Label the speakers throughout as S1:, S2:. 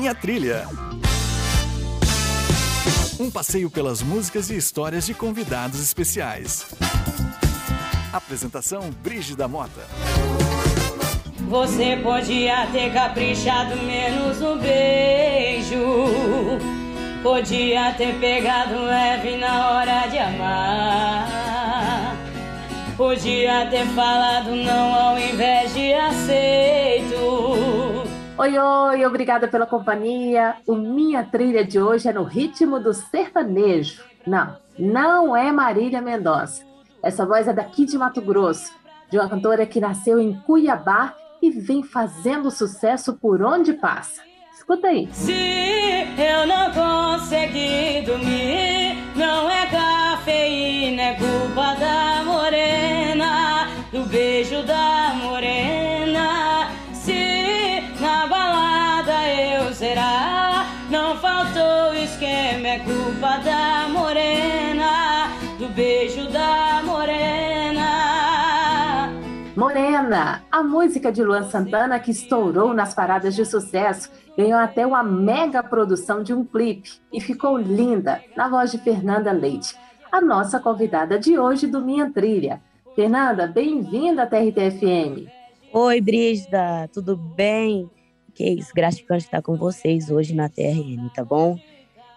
S1: Minha Trilha. Um passeio pelas músicas e histórias de convidados especiais. Apresentação Brígida Mota.
S2: Você podia ter caprichado menos no beijo. Podia ter pegado leve na hora de amar. Podia ter falado não ao invés de aceito.
S3: Oi, oi, obrigada pela companhia. O Minha Trilha de hoje é no ritmo do sertanejo. Não, não é Marília Mendonça. Essa voz é daqui de Mato Grosso, de uma cantora que nasceu em Cuiabá e vem fazendo sucesso por onde passa. Escuta aí.
S2: Se eu não conseguir dormir, não é cafeína, é culpa da morena, do beijo da Morena,
S3: a música de Luan Santana que estourou nas paradas de sucesso, ganhou até uma mega produção de um clipe e ficou linda na voz de Fernanda Leite, a nossa convidada de hoje do Minha Trilha. Fernanda, bem-vinda à TRTFM.
S4: Oi, Brígida, tudo bem? Que isso, gratificante estar com vocês hoje na TRN, tá bom?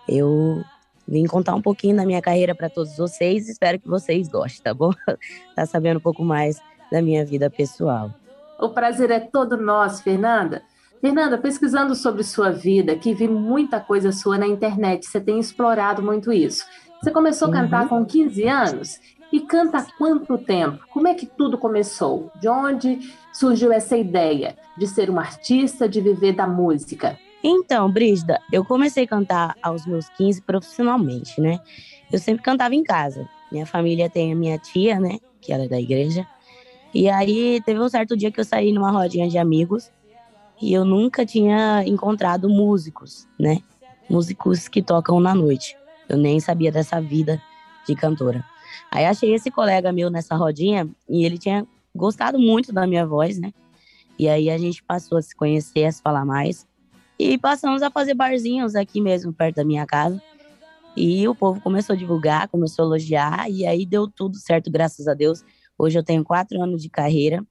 S4: Eu vim contar um pouquinho da minha carreira para todos vocês, espero que vocês gostem, tá bom? tá sabendo um pouco mais da minha vida pessoal.
S3: O prazer é todo nosso, Fernanda. Fernanda, pesquisando sobre sua vida, que vi muita coisa sua na internet, você tem explorado muito isso. Você começou a cantar uhum. com 15 anos e canta há quanto tempo? Como é que tudo começou? De onde surgiu essa ideia de ser uma artista, de viver da música?
S4: Então, Brígida, eu comecei a cantar aos meus 15 profissionalmente, né? Eu sempre cantava em casa. Minha família tem a minha tia, né? Que era da igreja. E aí teve um certo dia que eu saí numa rodinha de amigos e eu nunca tinha encontrado músicos, né? Músicos que tocam na noite. Eu nem sabia dessa vida de cantora. Aí achei esse colega meu nessa rodinha e ele tinha gostado muito da minha voz, né? E aí a gente passou a se conhecer, a se falar mais. E passamos a fazer barzinhos aqui mesmo, perto da minha casa. E o povo começou a divulgar, começou a elogiar, e aí deu tudo certo, graças a Deus. Hoje eu tenho quatro anos de carreira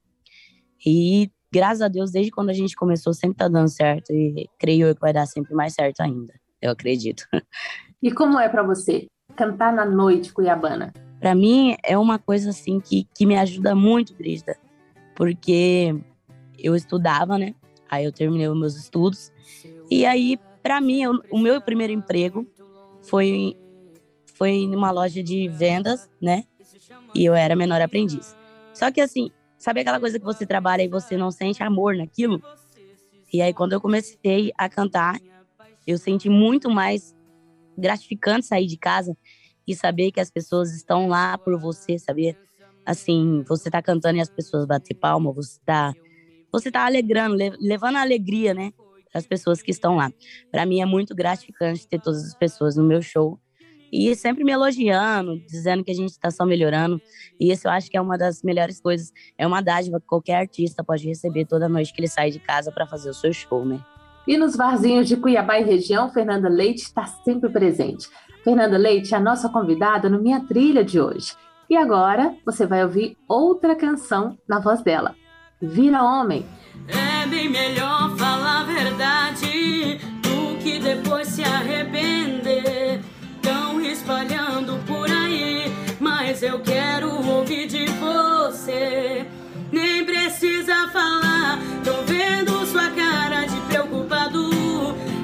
S4: e, graças a Deus, desde quando a gente começou, sempre tá dando certo e creio que vai dar sempre mais certo ainda. Eu acredito.
S3: E como é para você cantar na noite cuiabana?
S4: Para mim é uma coisa assim que, que me ajuda muito, Brista, porque eu estudava, né? Aí eu terminei os meus estudos e aí para mim eu, o meu primeiro emprego foi foi numa loja de vendas, né? E eu era menor aprendiz. Só que assim, sabe aquela coisa que você trabalha e você não sente amor naquilo? E aí quando eu comecei a cantar, eu senti muito mais gratificante sair de casa e saber que as pessoas estão lá por você, saber assim, você tá cantando e as pessoas batem palma, você tá você tá alegrando, levando a alegria, né, as pessoas que estão lá. Para mim é muito gratificante ter todas as pessoas no meu show e sempre me elogiando, dizendo que a gente está só melhorando. E isso eu acho que é uma das melhores coisas. É uma dádiva que qualquer artista pode receber toda noite que ele sai de casa para fazer o seu show, né?
S3: E nos barzinhos de Cuiabá e região, Fernanda Leite está sempre presente. Fernanda Leite é a nossa convidada no Minha Trilha de hoje. E agora você vai ouvir outra canção na voz dela. Vira Homem.
S2: É bem melhor falar a verdade do que depois se arrepender espalhando por aí, mas eu quero ouvir de você. Nem precisa falar, tô vendo sua cara de preocupado,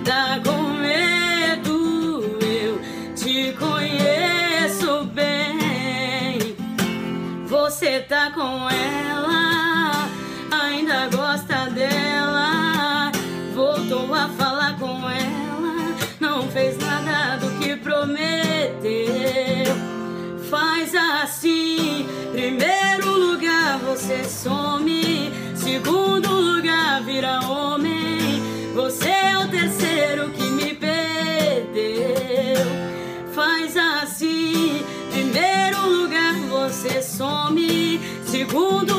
S2: tá com medo. Eu te conheço bem, você tá com ela, assim. Primeiro lugar você some, segundo lugar vira homem. Você é o terceiro que me perdeu. Faz assim. Primeiro lugar você some, segundo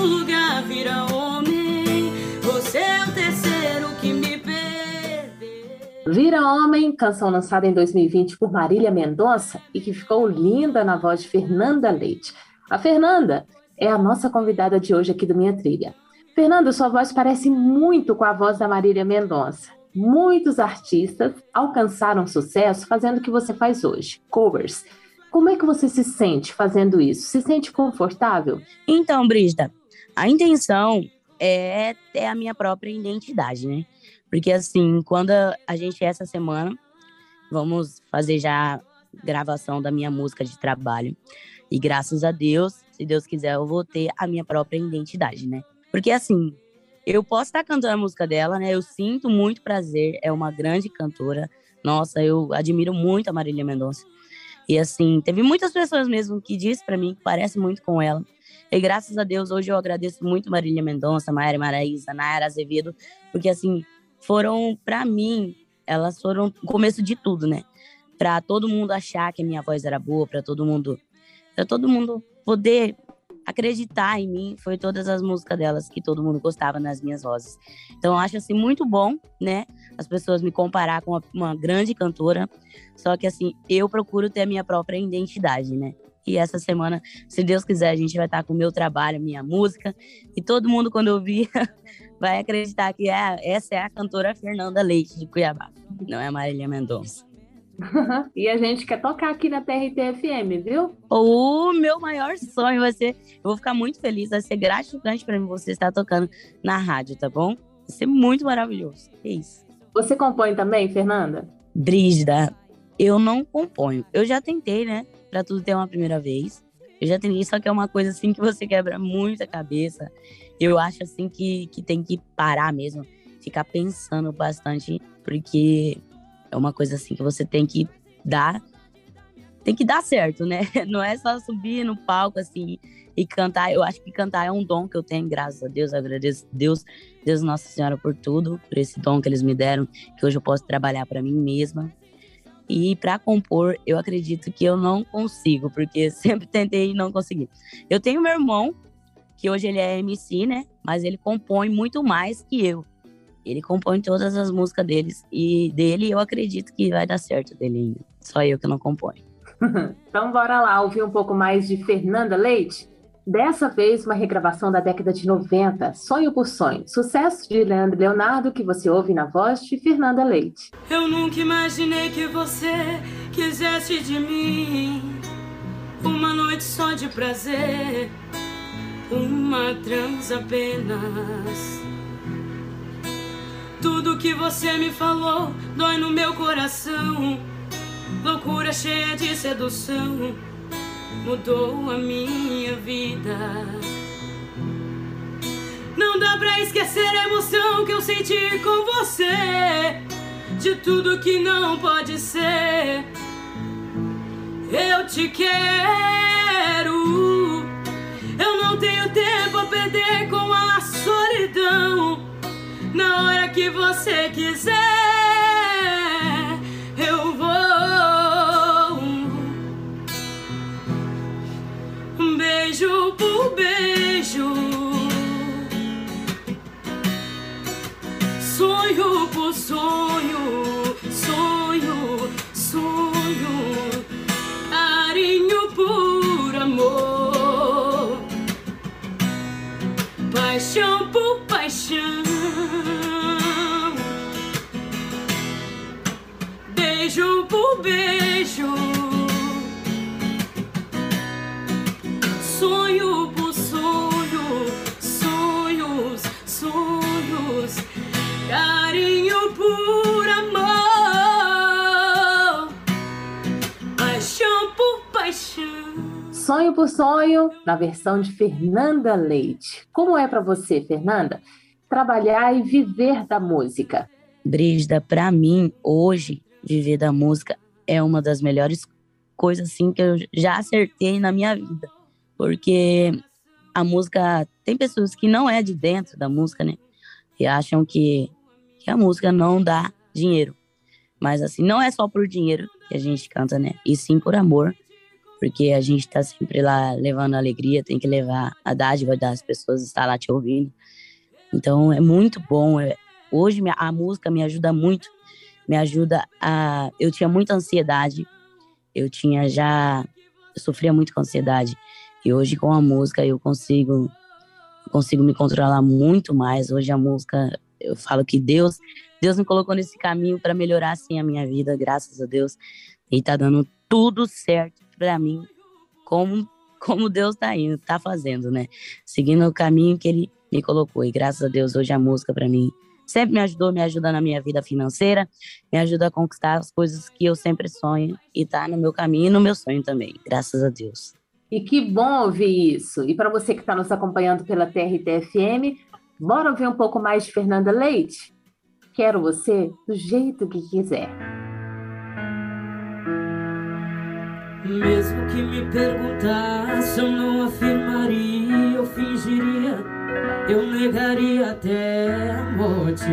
S2: Vira Homem,
S3: canção lançada em 2020 por Marília Mendonça e que ficou linda na voz de Fernanda Leite. A Fernanda é a nossa convidada de hoje aqui do Minha Trilha. Fernanda, sua voz parece muito com a voz da Marília Mendonça. Muitos artistas alcançaram sucesso fazendo o que você faz hoje, covers. Como é que você se sente fazendo isso? Se sente confortável?
S4: Então, Brígida, a intenção é ter a minha própria identidade, né? Porque assim, quando a gente essa semana vamos fazer já gravação da minha música de trabalho. E graças a Deus, se Deus quiser, eu vou ter a minha própria identidade, né? Porque assim, eu posso estar cantando a música dela, né? Eu sinto muito prazer, é uma grande cantora. Nossa, eu admiro muito a Marília Mendonça. E assim, teve muitas pessoas mesmo que disse para mim que parece muito com ela. E graças a Deus, hoje eu agradeço muito Marília Mendonça, Maíra Maraísa, Nayara Azevedo, porque assim, foram, para mim, elas foram o começo de tudo, né? Para todo mundo achar que a minha voz era boa, para todo mundo, para todo mundo poder acreditar em mim, foi todas as músicas delas que todo mundo gostava nas minhas vozes. Então acho assim muito bom, né? As pessoas me comparar com uma, uma grande cantora, só que assim, eu procuro ter a minha própria identidade, né? E essa semana, se Deus quiser, a gente vai estar com o meu trabalho, minha música. E todo mundo, quando ouvir, vai acreditar que é, essa é a cantora Fernanda Leite de Cuiabá, não é a Marília Mendonça.
S3: e a gente quer tocar aqui na TRT-FM, viu?
S4: O meu maior sonho vai ser. Eu vou ficar muito feliz, vai ser gratificante para mim você estar tocando na rádio, tá bom? Vai ser muito maravilhoso. É isso.
S3: Você compõe também, Fernanda?
S4: Brígida, eu não componho. Eu já tentei, né? Pra tudo ter uma primeira vez. Eu já tentei, só que é uma coisa assim que você quebra muito a cabeça. Eu acho assim que, que tem que parar mesmo, ficar pensando bastante, porque é uma coisa assim que você tem que dar. Tem que dar certo, né? Não é só subir no palco assim e cantar. Eu acho que cantar é um dom que eu tenho, graças a Deus. Eu agradeço Deus, Deus Nossa Senhora por tudo, por esse dom que eles me deram, que hoje eu posso trabalhar para mim mesma. E para compor, eu acredito que eu não consigo, porque sempre tentei e não consegui. Eu tenho meu irmão, que hoje ele é MC, né? Mas ele compõe muito mais que eu. Ele compõe todas as músicas deles e dele eu acredito que vai dar certo dele ainda. Só eu que não componho.
S3: então bora lá ouvir um pouco mais de Fernanda Leite. Dessa vez, uma regravação da década de 90, Sonho por Sonho. Sucesso de Leandro Leonardo, que você ouve na voz de Fernanda Leite.
S2: Eu nunca imaginei que você quisesse de mim uma noite só de prazer, uma trans apenas. Tudo que você me falou dói no meu coração, loucura cheia de sedução mudou a minha vida. Não dá pra esquecer a emoção que eu senti com você, de tudo que não pode ser. Eu te quero, eu não tenho tempo a perder com a solidão. Na hora que você quiser. Beijo por beijo,
S3: Sonho por sonho, na versão de Fernanda Leite. Como é para você, Fernanda, trabalhar e viver da música?
S4: Brígida, para mim, hoje, viver da música é uma das melhores coisas assim que eu já acertei na minha vida porque a música tem pessoas que não é de dentro da música, né? E acham que, que a música não dá dinheiro. Mas assim, não é só por dinheiro que a gente canta, né? E sim por amor, porque a gente tá sempre lá levando alegria, tem que levar a dádiva das pessoas estar lá te ouvindo. Então é muito bom. É, hoje a música me ajuda muito me ajuda a. Eu tinha muita ansiedade, eu tinha já. Eu sofria muito com ansiedade. E hoje, com a música, eu consigo, consigo me controlar muito mais. Hoje, a música, eu falo que Deus, Deus me colocou nesse caminho para melhorar, assim, a minha vida, graças a Deus. E tá dando tudo certo para mim, como, como Deus tá indo, tá fazendo, né? Seguindo o caminho que Ele me colocou. E graças a Deus, hoje a música para mim sempre me ajudou, me ajuda na minha vida financeira, me ajuda a conquistar as coisas que eu sempre sonho e tá no meu caminho e no meu sonho também, graças a Deus.
S3: E que bom ouvir isso. E para você que está nos acompanhando pela TRT-FM, bora ouvir um pouco mais de Fernanda Leite? Quero você do jeito que quiser.
S2: Mesmo que me perguntasse, eu não afirmaria, eu fingiria eu negaria até a morte,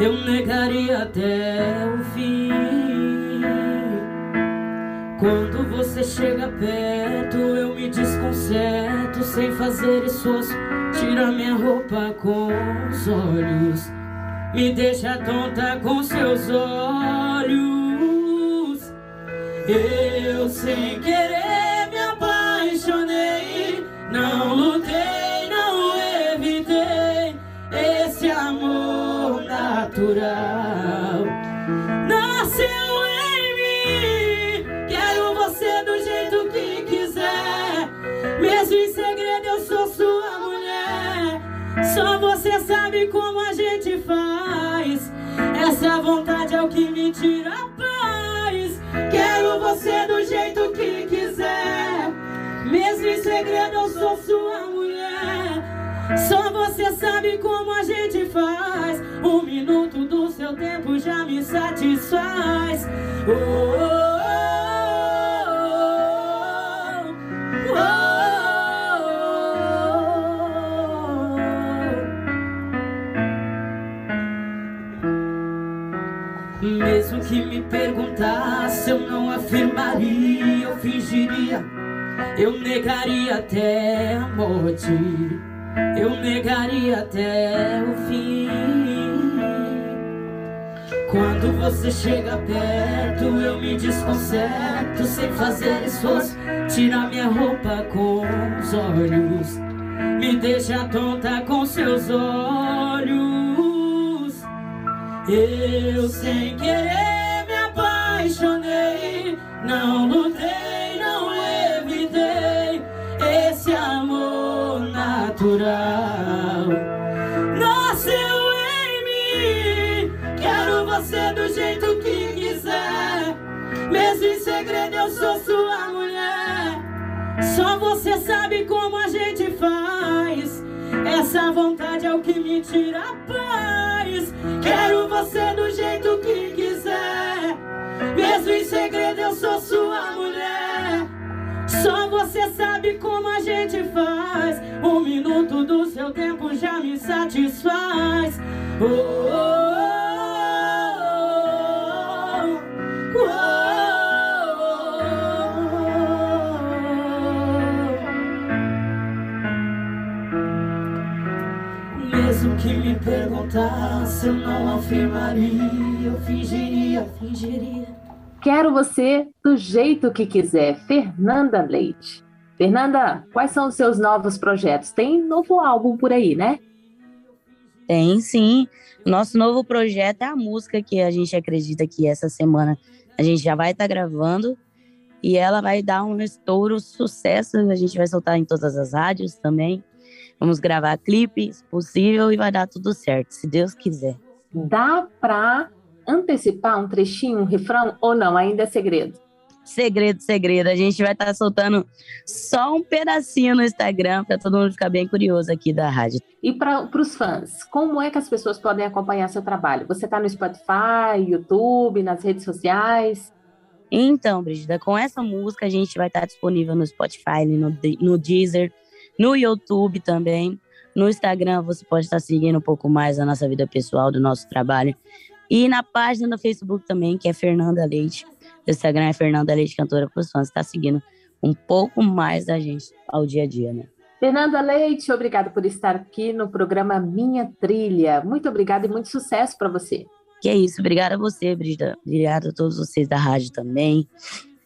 S2: eu negaria até o fim. Quando você chega perto, eu me desconcerto sem fazer esforço. Tira minha roupa com os olhos, me deixa tonta com seus olhos. Eu sem querer me apaixonei, não lutei. natural nasceu em mim. Quero você do jeito que quiser, mesmo em segredo eu sou sua mulher. Só você sabe como a gente faz. Essa vontade é o que me tira segredo eu sou sua mulher. Só você sabe como a gente faz. Um minuto do seu tempo já me satisfaz. Oh, oh, oh, Mesmo que me perguntasse, eu não afirmaria, eu fingiria, eu negaria até a morte eu negaria até o fim. Quando você chega perto, eu me desconcerto sem fazer esforço. Tira minha roupa com os olhos, me deixa tonta com seus olhos. Eu sem querer me apaixonei, não lutei, natural nasceu em mim. Quero você do jeito que quiser, mesmo em segredo eu sou sua mulher. Só você sabe como a gente faz. Essa vontade é o que me tira a paz. Quero você do jeito que quiser, mesmo em segredo Só você sabe como a gente faz. Um minuto do seu tempo já me satisfaz. Oh, oh, oh, oh, Mesmo que me perguntasse, eu não afirmaria, eu fingiria, fingiria.
S3: Quero você do jeito que quiser. Fernanda Leite. Fernanda, quais são os seus novos projetos? Tem novo álbum por aí, né?
S4: Tem, sim. Nosso novo projeto é a música que a gente acredita que essa semana a gente já vai estar tá gravando e ela vai dar um estouro sucesso. A gente vai soltar em todas as rádios também. Vamos gravar clipe, se possível, e vai dar tudo certo, se Deus quiser.
S3: Dá para antecipar um trechinho, um refrão, ou não? Ainda é segredo?
S4: Segredo, segredo. A gente vai estar tá soltando só um pedacinho no Instagram para todo mundo ficar bem curioso aqui da rádio.
S3: E para os fãs, como é que as pessoas podem acompanhar seu trabalho? Você está no Spotify, YouTube, nas redes sociais?
S4: Então, Brigida, com essa música a gente vai estar tá disponível no Spotify, no, no Deezer, no YouTube também. No Instagram você pode estar tá seguindo um pouco mais a nossa vida pessoal, do nosso trabalho. E na página do Facebook também, que é Fernanda Leite. O Instagram é Fernanda Leite Cantora para os fãs. Está seguindo um pouco mais da gente ao dia a dia, né?
S3: Fernanda Leite, obrigada por estar aqui no programa Minha Trilha. Muito obrigada e muito sucesso para você.
S4: Que é isso. Obrigada a você, Brida. Obrigada a todos vocês da rádio também.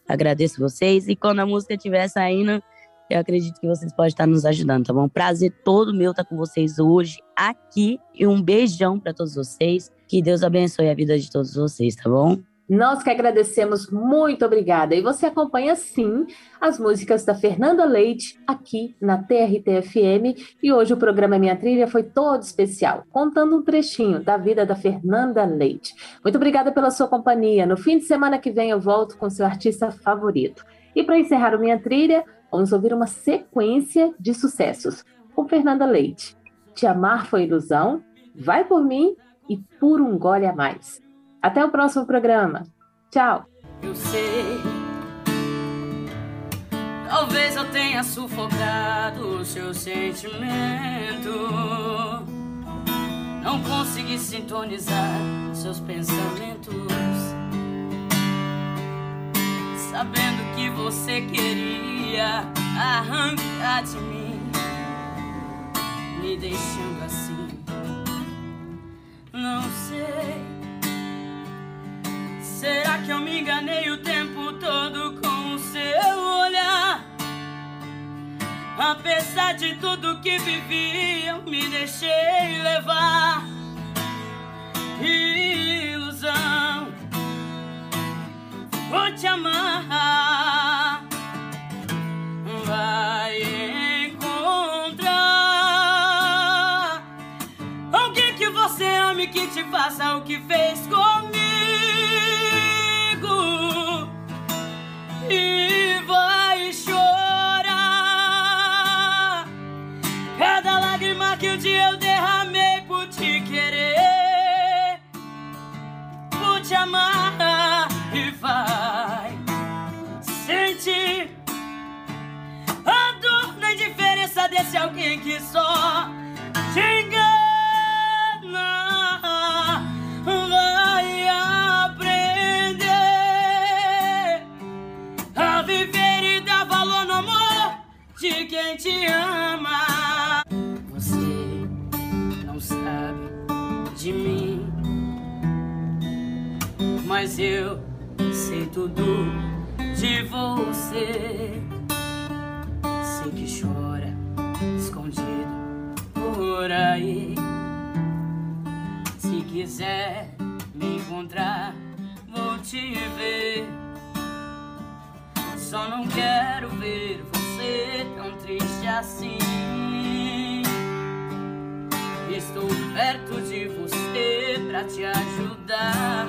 S4: Agradeço vocês. E quando a música estiver saindo, eu acredito que vocês podem estar nos ajudando, tá bom? Prazer todo meu estar com vocês hoje aqui. E um beijão para todos vocês. Que Deus abençoe a vida de todos vocês, tá bom?
S3: Nós que agradecemos, muito obrigada. E você acompanha sim as músicas da Fernanda Leite aqui na TRT-FM. E hoje o programa Minha Trilha foi todo especial, contando um trechinho da vida da Fernanda Leite. Muito obrigada pela sua companhia. No fim de semana que vem eu volto com seu artista favorito. E para encerrar o Minha Trilha, vamos ouvir uma sequência de sucessos com Fernanda Leite. Te amar foi ilusão, vai por mim e por um gole a mais. Até o próximo programa. Tchau.
S2: Eu sei. Talvez eu tenha sufocado o seu sentimento. Não consegui sintonizar seus pensamentos. Sabendo que você queria arrancar de mim, me deixando assim. Não sei. Será que eu me enganei o tempo todo com o seu olhar? Apesar de tudo que vivi, eu me deixei levar. Ilusão, vou te amar. Te faça o que fez comigo. De quem te ama. Você não sabe de mim, mas eu sei tudo de você. Sei que chora escondido por aí. Se quiser me encontrar, vou te ver. Só não quero ver você tão triste assim. Estou perto de você pra te ajudar.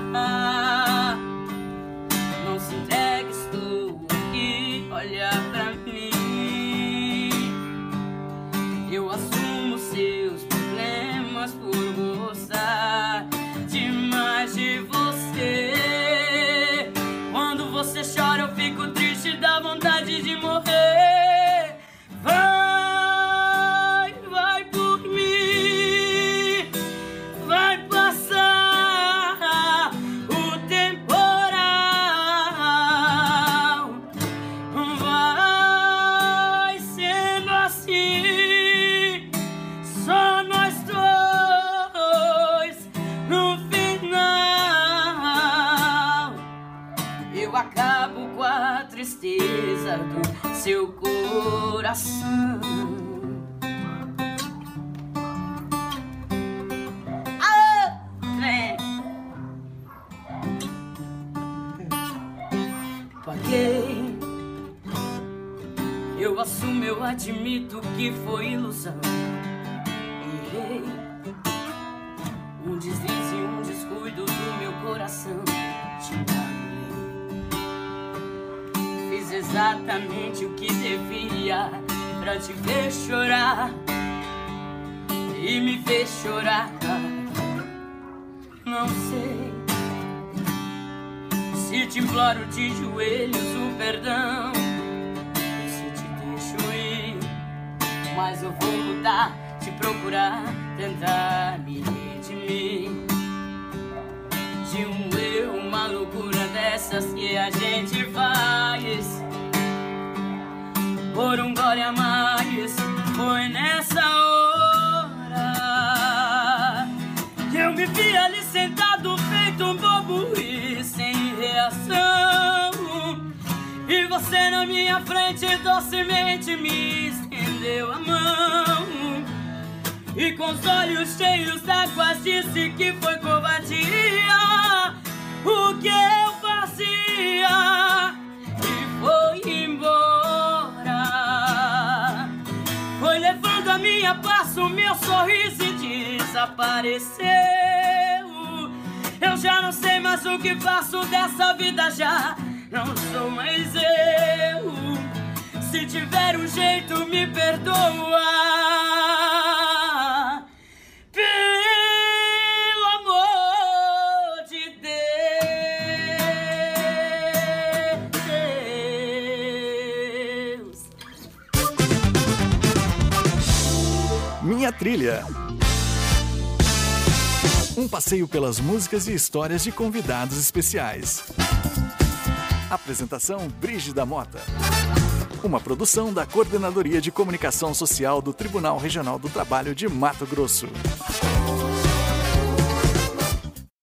S2: Exatamente o que devia pra te ver chorar e me fez chorar. Não sei se te imploro de joelhos o perdão e se te deixo ir, mas eu vou mudar, te procurar, tentar me redimir de um eu, uma loucura dessas que a gente faz. Por um gole a mais, foi nessa hora que eu me vi ali sentado feito um bobo e sem reação. E você na minha frente docemente me estendeu a mão. E com os olhos cheios d'água disse que foi covardia. O que eu fazia? Minha paz o meu sorriso e desapareceu. Eu já não sei mais o que faço dessa vida já. Não sou mais eu. Se tiver um jeito, me perdoa.
S1: Trilha. Um passeio pelas músicas e histórias de convidados especiais. Apresentação Brígida Mota. Uma produção da Coordenadoria de Comunicação Social do Tribunal Regional do Trabalho de Mato Grosso.